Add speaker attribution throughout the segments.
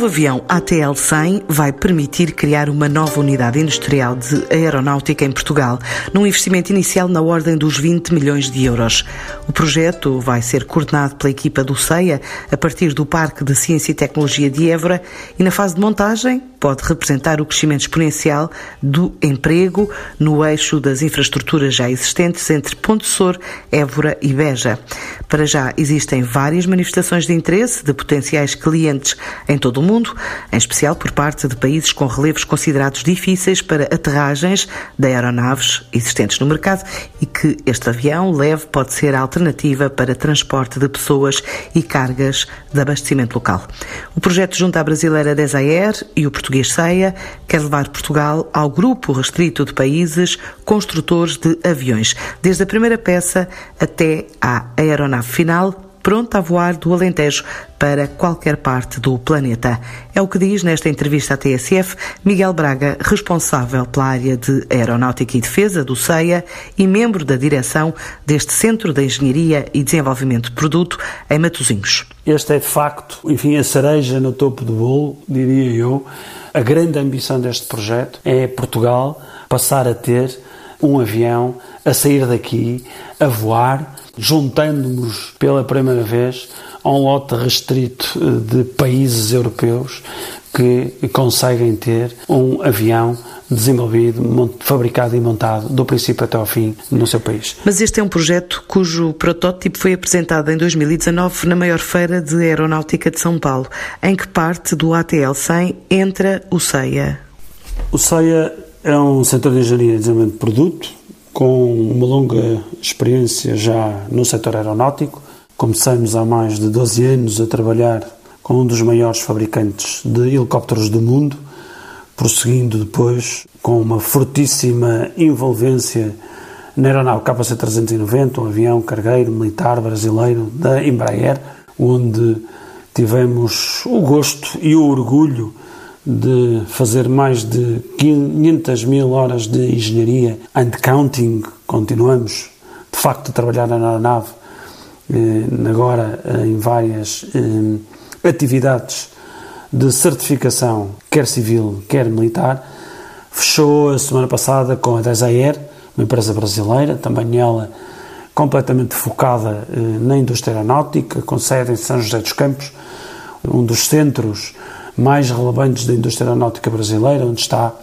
Speaker 1: novo avião ATL-100 vai permitir criar uma nova unidade industrial de aeronáutica em Portugal, num investimento inicial na ordem dos 20 milhões de euros. O projeto vai ser coordenado pela equipa do CEIA a partir do Parque de Ciência e Tecnologia de Évora e na fase de montagem pode representar o crescimento exponencial do emprego no eixo das infraestruturas já existentes entre Ponte Sor, Évora e Beja. Para já existem várias manifestações de interesse de potenciais clientes em todo o mundo, em especial por parte de países com relevos considerados difíceis para aterragens de aeronaves existentes no mercado e que este avião leve pode ser a alternativa para transporte de pessoas e cargas de abastecimento local. O projeto junto à brasileira Desair e o português Ceia quer levar Portugal ao grupo restrito de países construtores de aviões, desde a primeira peça até à aeronave final pronta a voar do Alentejo para qualquer parte do planeta. É o que diz nesta entrevista à TSF Miguel Braga, responsável pela área de Aeronáutica e Defesa do CEIA e membro da direção deste Centro de Engenharia e Desenvolvimento de Produto em Matosinhos.
Speaker 2: Este é de facto, enfim, a cereja no topo do bolo, diria eu. A grande ambição deste projeto é Portugal passar a ter um avião a sair daqui, a voar, juntando-nos pela primeira vez a um lote restrito eh, de países europeus que conseguem ter um avião desenvolvido, fabricado e montado do princípio até ao fim no seu país.
Speaker 1: Mas este é um projeto cujo protótipo foi apresentado em 2019 na maior feira de aeronáutica de São Paulo, em que parte do ATL 100 entra o CEIA.
Speaker 2: O CEIA é um Centro de Engenharia e Desenvolvimento de Produto, com uma longa experiência já no setor aeronáutico. Começamos há mais de 12 anos a trabalhar com um dos maiores fabricantes de helicópteros do mundo, prosseguindo depois com uma fortíssima envolvência na aeronave KC-390, um avião cargueiro militar brasileiro da Embraer, onde tivemos o gosto e o orgulho de fazer mais de 500 mil horas de engenharia and counting, continuamos de facto a trabalhar na aeronave, eh, agora eh, em várias eh, atividades de certificação, quer civil, quer militar. Fechou a semana passada com a Desair, uma empresa brasileira, também ela completamente focada na indústria aeronáutica, com sede em São José dos Campos, um dos centros mais relevantes da indústria aeronáutica brasileira, onde está,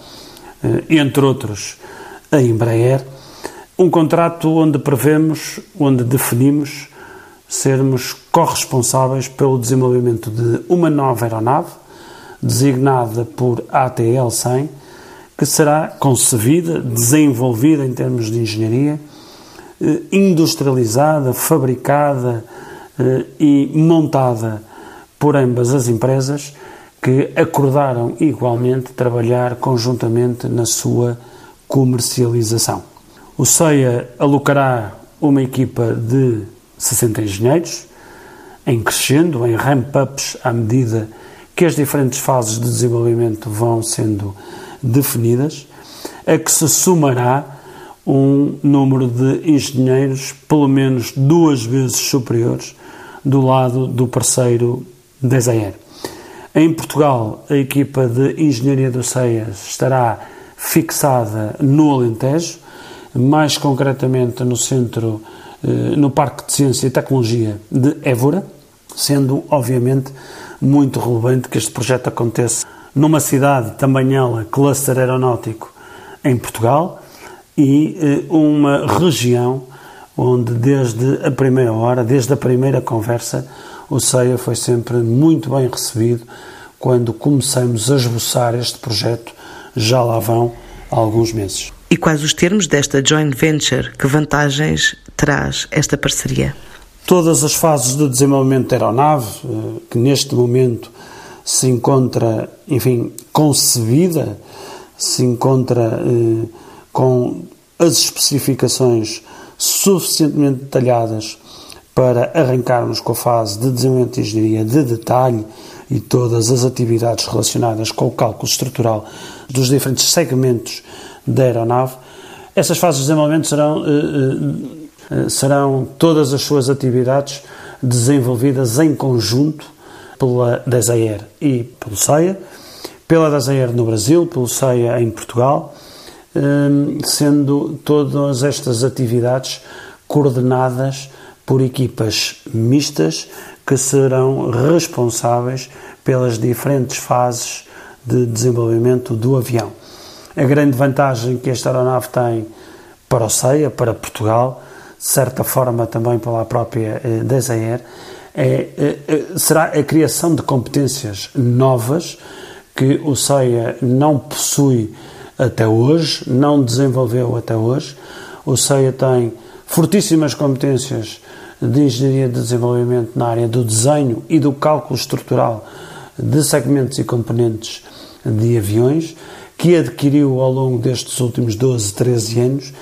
Speaker 2: eh, entre outros, a Embraer. Um contrato onde prevemos, onde definimos sermos corresponsáveis pelo desenvolvimento de uma nova aeronave, designada por ATL-100, que será concebida, desenvolvida em termos de engenharia, eh, industrializada, fabricada eh, e montada por ambas as empresas que acordaram igualmente trabalhar conjuntamente na sua comercialização. O CEIA alocará uma equipa de 60 engenheiros, em crescendo, em ramp-ups à medida que as diferentes fases de desenvolvimento vão sendo definidas, a que se somará um número de engenheiros pelo menos duas vezes superiores do lado do parceiro Desaer. Em Portugal, a equipa de Engenharia do CEIAS estará fixada no Alentejo, mais concretamente no centro, eh, no Parque de Ciência e Tecnologia de Évora, sendo obviamente muito relevante que este projeto aconteça numa cidade, também ela, cluster aeronáutico em Portugal e eh, uma região onde desde a primeira hora, desde a primeira conversa, o CEIA foi sempre muito bem recebido quando começamos a esboçar este projeto, já lá vão alguns meses.
Speaker 1: E quais os termos desta joint venture? Que vantagens traz esta parceria?
Speaker 2: Todas as fases de desenvolvimento da aeronave, eh, que neste momento se encontra, enfim, concebida, se encontra eh, com as especificações suficientemente detalhadas para arrancarmos com a fase de desenvolvimento de engenharia de detalhe e todas as atividades relacionadas com o cálculo estrutural dos diferentes segmentos da aeronave, essas fases de desenvolvimento serão, eh, eh, serão todas as suas atividades desenvolvidas em conjunto pela Desaer e pelo CEIA, pela Desaer no Brasil, pelo CEIA em Portugal, sendo todas estas atividades coordenadas por equipas mistas que serão responsáveis pelas diferentes fases de desenvolvimento do avião. A grande vantagem que esta aeronave tem para o CEIA, para Portugal, de certa forma também pela própria eh, Desaer, é, é, é, será a criação de competências novas que o CEIA não possui até hoje, não desenvolveu até hoje. O CEIA tem fortíssimas competências de engenharia de desenvolvimento na área do desenho e do cálculo estrutural de segmentos e componentes de aviões, que adquiriu ao longo destes últimos 12, 13 anos.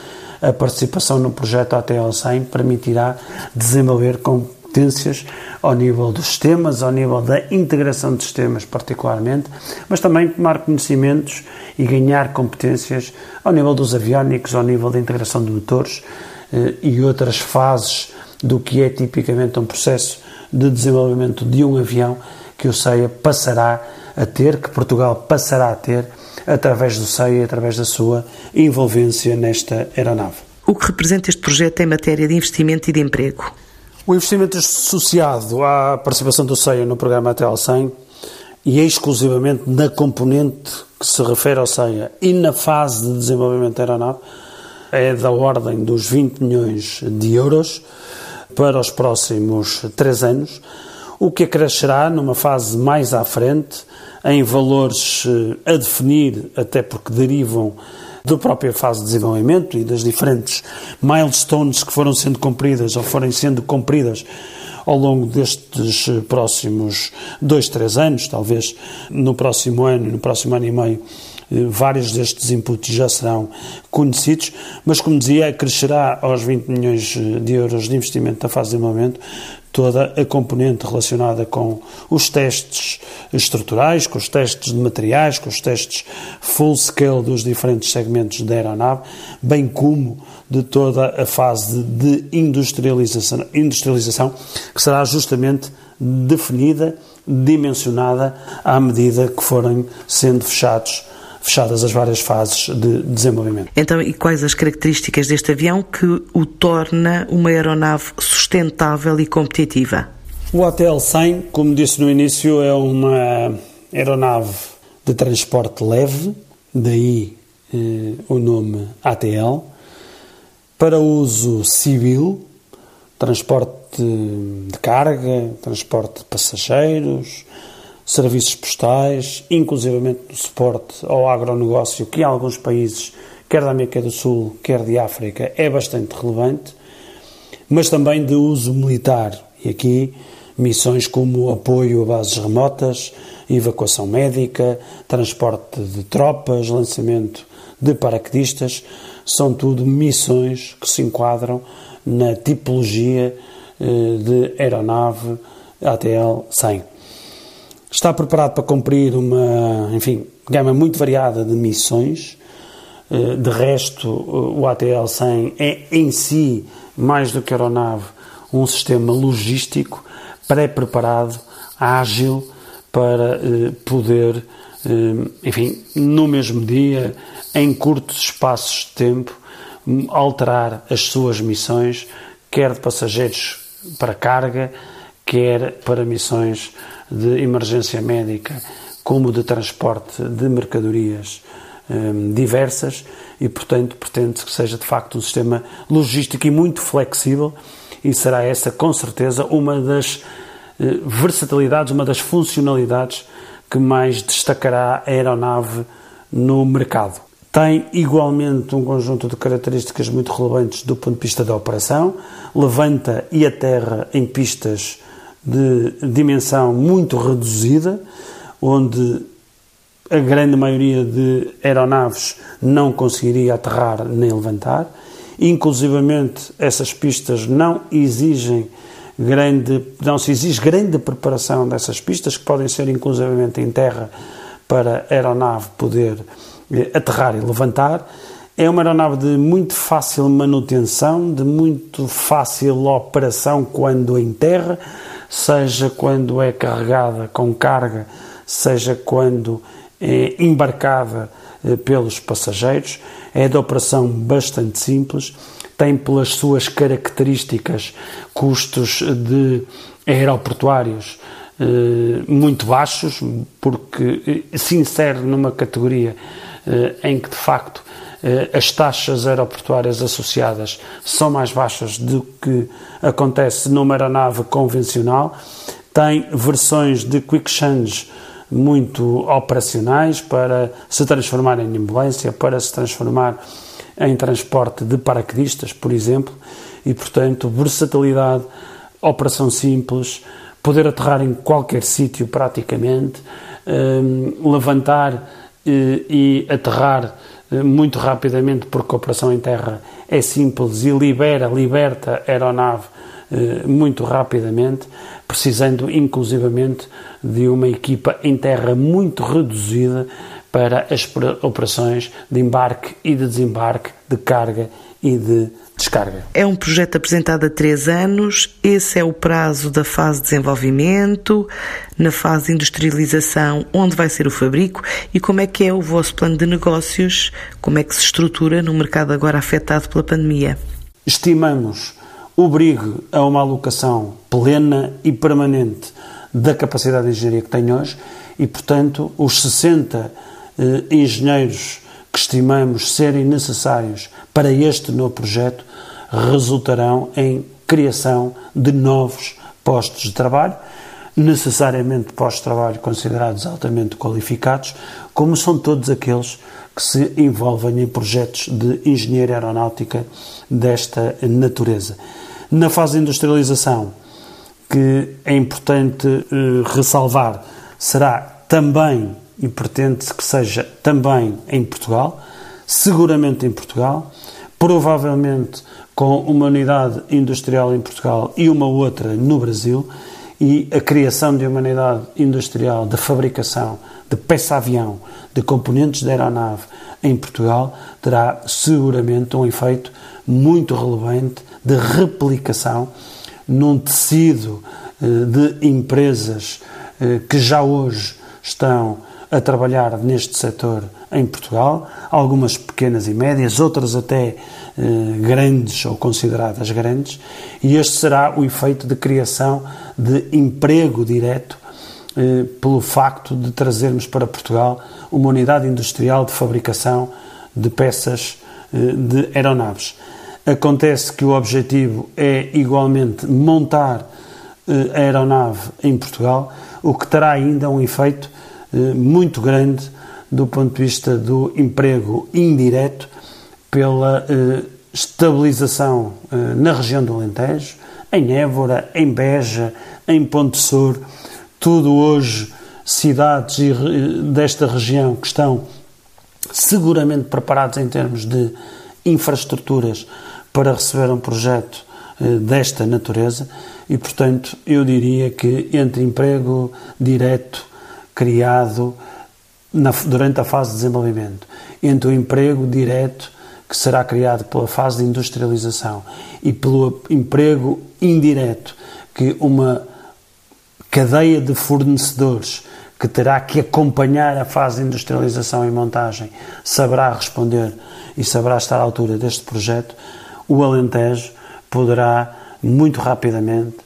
Speaker 2: A participação no projeto ATL 100 permitirá desenvolver competências ao nível dos sistemas, ao nível da integração de sistemas, particularmente, mas também tomar conhecimentos e ganhar competências ao nível dos aviónicos, ao nível da integração de motores eh, e outras fases do que é tipicamente um processo de desenvolvimento de um avião que o CEIA passará a ter, que Portugal passará a ter, através do CEIA, através da sua envolvência nesta aeronave.
Speaker 1: O que representa este projeto em matéria de investimento e de emprego?
Speaker 2: O investimento associado à participação do CEIA no programa ATL 100 e exclusivamente na componente que se refere ao CEIA e na fase de desenvolvimento da aeronave é da ordem dos 20 milhões de euros para os próximos três anos, o que acrescerá numa fase mais à frente, em valores eh, a definir, até porque derivam da própria fase de desenvolvimento e das diferentes milestones que foram sendo cumpridas ou forem sendo cumpridas ao longo destes eh, próximos dois, três anos, talvez no próximo ano, no próximo ano e meio, vários destes inputs já serão conhecidos, mas como dizia, crescerá aos 20 milhões de euros de investimento da fase de desenvolvimento toda a componente relacionada com os testes estruturais, com os testes de materiais, com os testes full scale dos diferentes segmentos da aeronave, bem como de toda a fase de industrialização, industrialização que será justamente definida, dimensionada à medida que forem sendo fechados fechadas as várias fases de desenvolvimento.
Speaker 1: Então, e quais as características deste avião que o torna uma aeronave sustentável e competitiva?
Speaker 2: O ATL 100, como disse no início, é uma aeronave de transporte leve, daí eh, o nome ATL, para uso civil, transporte de carga, transporte de passageiros, serviços postais, inclusivamente no suporte ao agronegócio, que em alguns países, quer da América do Sul, quer de África, é bastante relevante, mas também de uso militar. E aqui missões como apoio a bases remotas, evacuação médica, transporte de tropas, lançamento de paraquedistas, são tudo missões que se enquadram na tipologia eh, de aeronave ATL-100 está preparado para cumprir uma, enfim, gama muito variada de missões. Eh, de resto, o ATL-100 é em si, mais do que aeronave, um sistema logístico pré-preparado, ágil, para eh, poder, eh, enfim, no mesmo dia, em curtos espaços de tempo, alterar as suas missões, quer de passageiros para carga, quer para missões de emergência médica como de transporte de mercadorias um, diversas e, portanto, pretende-se que seja de facto um sistema logístico e muito flexível e será essa, com certeza, uma das uh, versatilidades, uma das funcionalidades que mais destacará a aeronave no mercado. Tem igualmente um conjunto de características muito relevantes do ponto de vista da operação, levanta e aterra em pistas de dimensão muito reduzida, onde a grande maioria de aeronaves não conseguiria aterrar nem levantar. Inclusivamente, essas pistas não exigem grande, não se exige grande preparação dessas pistas, que podem ser inclusivamente em terra para a aeronave poder eh, aterrar e levantar. É uma aeronave de muito fácil manutenção, de muito fácil operação quando em terra seja quando é carregada com carga, seja quando é embarcada eh, pelos passageiros. É de operação bastante simples, tem pelas suas características custos de aeroportuários eh, muito baixos, porque eh, se insere numa categoria em que de facto as taxas aeroportuárias associadas são mais baixas do que acontece numa aeronave convencional. Tem versões de quick change muito operacionais para se transformar em ambulância, para se transformar em transporte de paraquedistas, por exemplo, e portanto versatilidade, operação simples, poder aterrar em qualquer sítio praticamente, um, levantar e, e aterrar eh, muito rapidamente porque a operação em terra é simples e libera, liberta a aeronave eh, muito rapidamente, precisando inclusivamente de uma equipa em terra muito reduzida para as operações de embarque e de desembarque, de carga e de descarga.
Speaker 1: É um projeto apresentado há três anos, esse é o prazo da fase de desenvolvimento, na fase de industrialização, onde vai ser o fabrico e como é que é o vosso plano de negócios, como é que se estrutura no mercado agora afetado pela pandemia?
Speaker 2: Estimamos obrigue a uma alocação plena e permanente da capacidade de engenharia que tem hoje e, portanto, os 60 eh, engenheiros que estimamos serem necessários para este novo projeto resultarão em criação de novos postos de trabalho, necessariamente postos de trabalho considerados altamente qualificados, como são todos aqueles que se envolvem em projetos de engenharia aeronáutica desta natureza. Na fase de industrialização, que é importante uh, ressalvar, será também e pretende que seja também em Portugal, seguramente em Portugal, provavelmente com uma unidade industrial em Portugal e uma outra no Brasil, e a criação de uma unidade industrial de fabricação de peça-avião, de componentes de aeronave em Portugal, terá seguramente um efeito muito relevante de replicação num tecido eh, de empresas eh, que já hoje estão a trabalhar neste setor em Portugal, algumas pequenas e médias, outras até eh, grandes ou consideradas grandes, e este será o efeito de criação de emprego direto pelo facto de trazermos para Portugal uma unidade industrial de fabricação de peças de aeronaves. Acontece que o objetivo é igualmente montar eh, a aeronave em Portugal, o que terá ainda um efeito eh, muito grande do ponto de vista do emprego indireto pela eh, estabilização na região do Alentejo, em Évora, em Beja, em Ponte Sur, tudo hoje cidades desta região que estão seguramente preparados em termos de infraestruturas para receber um projeto eh, desta natureza. E, portanto, eu diria que entre emprego direto criado na, durante a fase de desenvolvimento, entre o emprego direto que será criado pela fase de industrialização e pelo emprego indireto que uma cadeia de fornecedores que terá que acompanhar a fase de industrialização e montagem saberá responder e saberá estar à altura deste projeto, o Alentejo poderá muito rapidamente,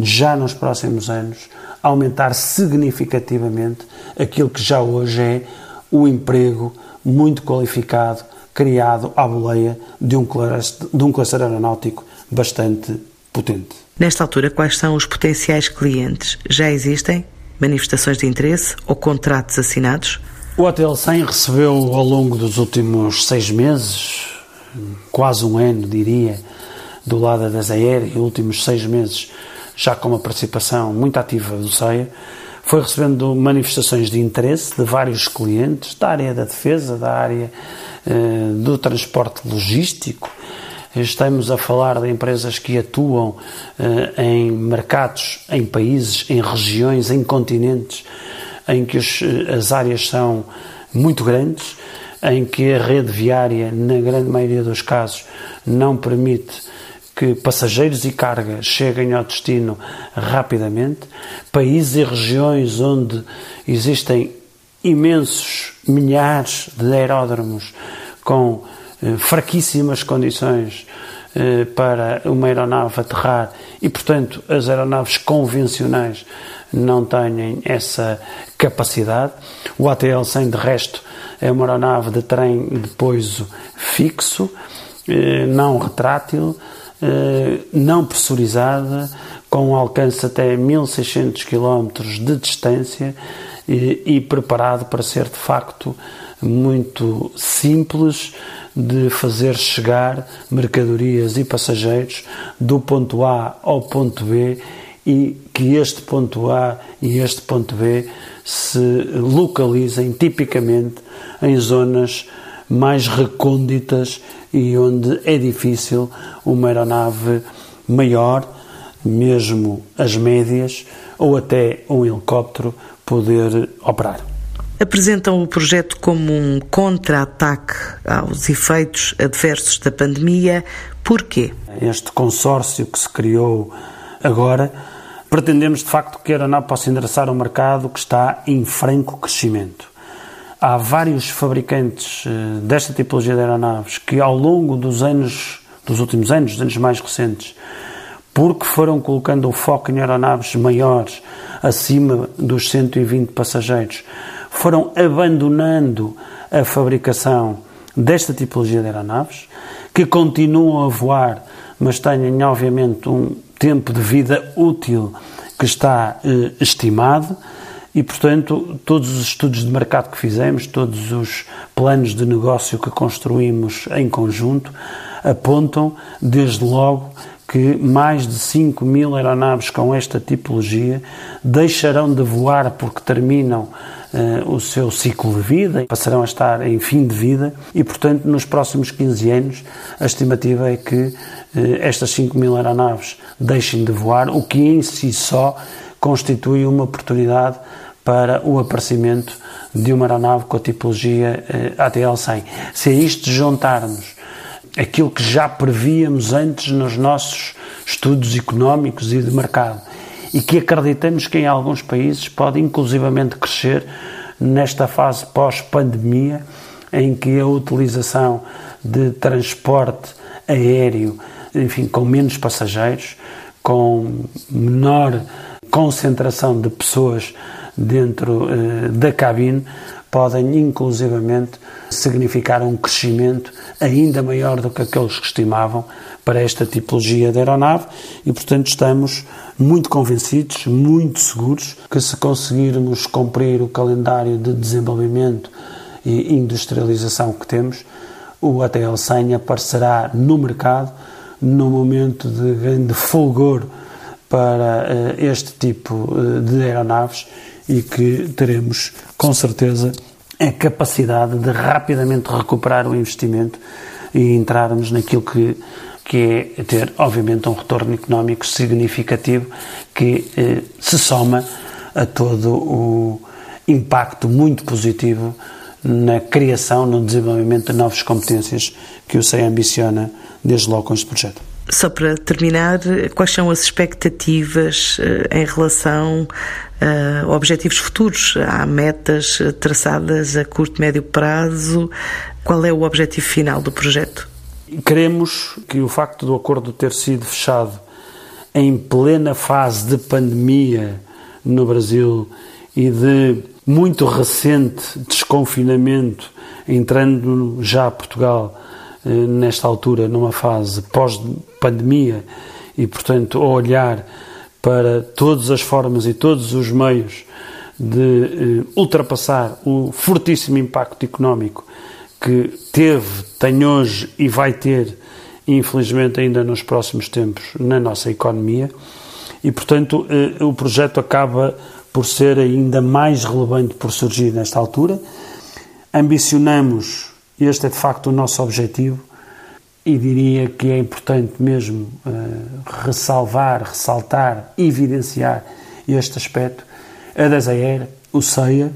Speaker 2: já nos próximos anos, aumentar significativamente aquilo que já hoje é o emprego muito qualificado criado à boleia de um, cluster, de um cluster aeronáutico bastante potente.
Speaker 1: Nesta altura, quais são os potenciais clientes? Já existem manifestações de interesse ou contratos assinados?
Speaker 2: O Hotel 100 recebeu ao longo dos últimos seis meses quase um ano, diria, do lado da Zaire e últimos seis meses já com uma participação muito ativa do CEIA, foi recebendo manifestações de interesse de vários clientes da área da defesa, da área eh, do transporte logístico. Estamos a falar de empresas que atuam eh, em mercados, em países, em regiões, em continentes, em que os, eh, as áreas são muito grandes em que a rede viária, na grande maioria dos casos, não permite que passageiros e carga cheguem ao destino rapidamente, países e regiões onde existem imensos milhares de aeródromos com eh, fraquíssimas condições eh, para uma aeronave aterrar e, portanto, as aeronaves convencionais não têm essa capacidade. O ATL-100, de resto, é uma aeronave de trem de pouso fixo, eh, não retrátil, não pressurizada, com um alcance até 1600 km de distância e, e preparado para ser de facto muito simples de fazer chegar mercadorias e passageiros do ponto A ao ponto B e que este ponto A e este ponto B se localizem tipicamente em zonas mais recônditas e onde é difícil uma aeronave maior, mesmo as médias, ou até um helicóptero poder operar.
Speaker 1: Apresentam o projeto como um contra-ataque aos efeitos adversos da pandemia. Porquê?
Speaker 2: Este consórcio que se criou agora, pretendemos de facto que a aeronave possa endereçar um mercado que está em franco crescimento. Há vários fabricantes eh, desta tipologia de aeronaves que ao longo dos anos, dos últimos anos, dos anos mais recentes, porque foram colocando o foco em aeronaves maiores, acima dos 120 passageiros, foram abandonando a fabricação desta tipologia de aeronaves, que continuam a voar, mas têm, obviamente, um tempo de vida útil que está eh, estimado e, portanto, todos os estudos de mercado que fizemos, todos os planos de negócio que construímos em conjunto, apontam, desde logo, que mais de 5 mil aeronaves com esta tipologia deixarão de voar porque terminam uh, o seu ciclo de vida, passarão a estar em fim de vida. E, portanto, nos próximos 15 anos, a estimativa é que uh, estas 5 mil aeronaves deixem de voar, o que em si só constitui uma oportunidade para o aparecimento de uma aeronave com a tipologia uh, ATL-100. Se a isto juntarmos aquilo que já prevíamos antes nos nossos estudos económicos e de mercado e que acreditamos que em alguns países pode inclusivamente crescer nesta fase pós-pandemia em que a utilização de transporte aéreo, enfim, com menos passageiros, com menor concentração de pessoas dentro eh, da cabine, podem inclusivamente significar um crescimento ainda maior do que aqueles que estimavam para esta tipologia de aeronave e, portanto, estamos muito convencidos, muito seguros que se conseguirmos cumprir o calendário de desenvolvimento e industrialização que temos, o ATL 100 aparecerá no mercado num momento de grande fulgor para uh, este tipo uh, de aeronaves e que teremos, com certeza, a capacidade de rapidamente recuperar o investimento e entrarmos naquilo que, que é ter, obviamente, um retorno económico significativo que eh, se soma a todo o impacto muito positivo na criação, no desenvolvimento de novas competências que o SEI ambiciona desde logo com este projeto.
Speaker 1: Só para terminar, quais são as expectativas eh, em relação a objetivos futuros? Há metas traçadas a curto, médio prazo? Qual é o objetivo final do projeto?
Speaker 2: Queremos que o facto do acordo ter sido fechado em plena fase de pandemia no Brasil e de muito recente desconfinamento, entrando já Portugal eh, nesta altura numa fase pós-pandemia e, portanto, olhar para todas as formas e todos os meios de eh, ultrapassar o fortíssimo impacto económico que teve, tem hoje e vai ter, infelizmente, ainda nos próximos tempos na nossa economia. E, portanto, eh, o projeto acaba por ser ainda mais relevante por surgir nesta altura. Ambicionamos este é de facto o nosso objetivo e diria que é importante mesmo uh, ressalvar, ressaltar, evidenciar este aspecto. A Desaer, o CEIA,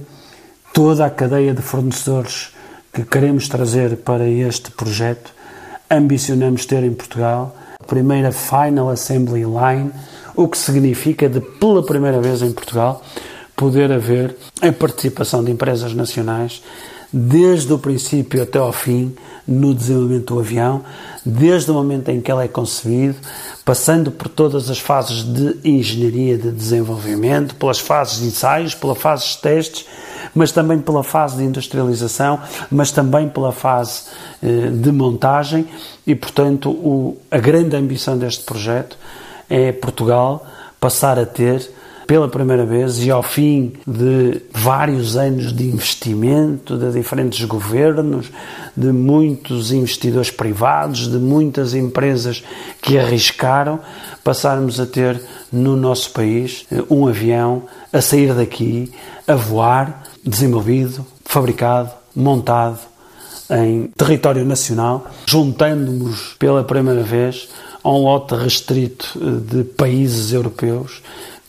Speaker 2: toda a cadeia de fornecedores que queremos trazer para este projeto, ambicionamos ter em Portugal, a primeira Final Assembly Line, o que significa de, pela primeira vez em Portugal, poder haver a participação de empresas nacionais desde o princípio até ao fim no desenvolvimento do avião, desde o momento em que ele é concebido, passando por todas as fases de engenharia de desenvolvimento, pelas fases de ensaios, pela fase de testes, mas também pela fase de industrialização, mas também pela fase eh, de montagem. E, portanto, o, a grande ambição deste projeto é Portugal passar a ter pela primeira vez e ao fim de vários anos de investimento de diferentes governos, de muitos investidores privados, de muitas empresas que arriscaram, passarmos a ter no nosso país eh, um avião a sair daqui, a voar, desenvolvido, fabricado, montado em território nacional, juntando-nos pela primeira vez a um lote restrito eh, de países europeus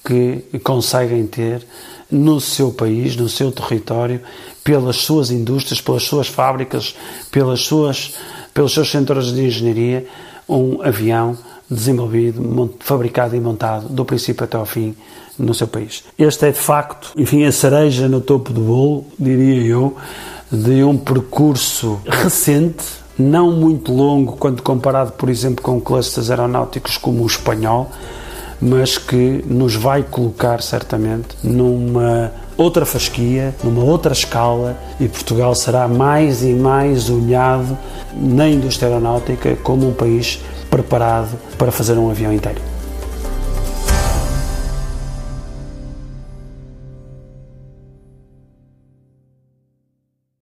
Speaker 2: que conseguem ter no seu país, no seu território, pelas suas indústrias, pelas suas fábricas, pelas suas, pelos seus centros de engenharia, um avião desenvolvido, fabricado e montado do princípio até ao fim no seu país. Este é de facto, enfim, a cereja no topo do bolo, diria eu, de um percurso recente, não muito longo quando comparado, por exemplo, com clusters aeronáuticos como o espanhol, mas que nos vai colocar certamente numa outra fasquia, numa outra escala e Portugal será mais e mais olhado na indústria aeronáutica como um país preparado para fazer um avião inteiro.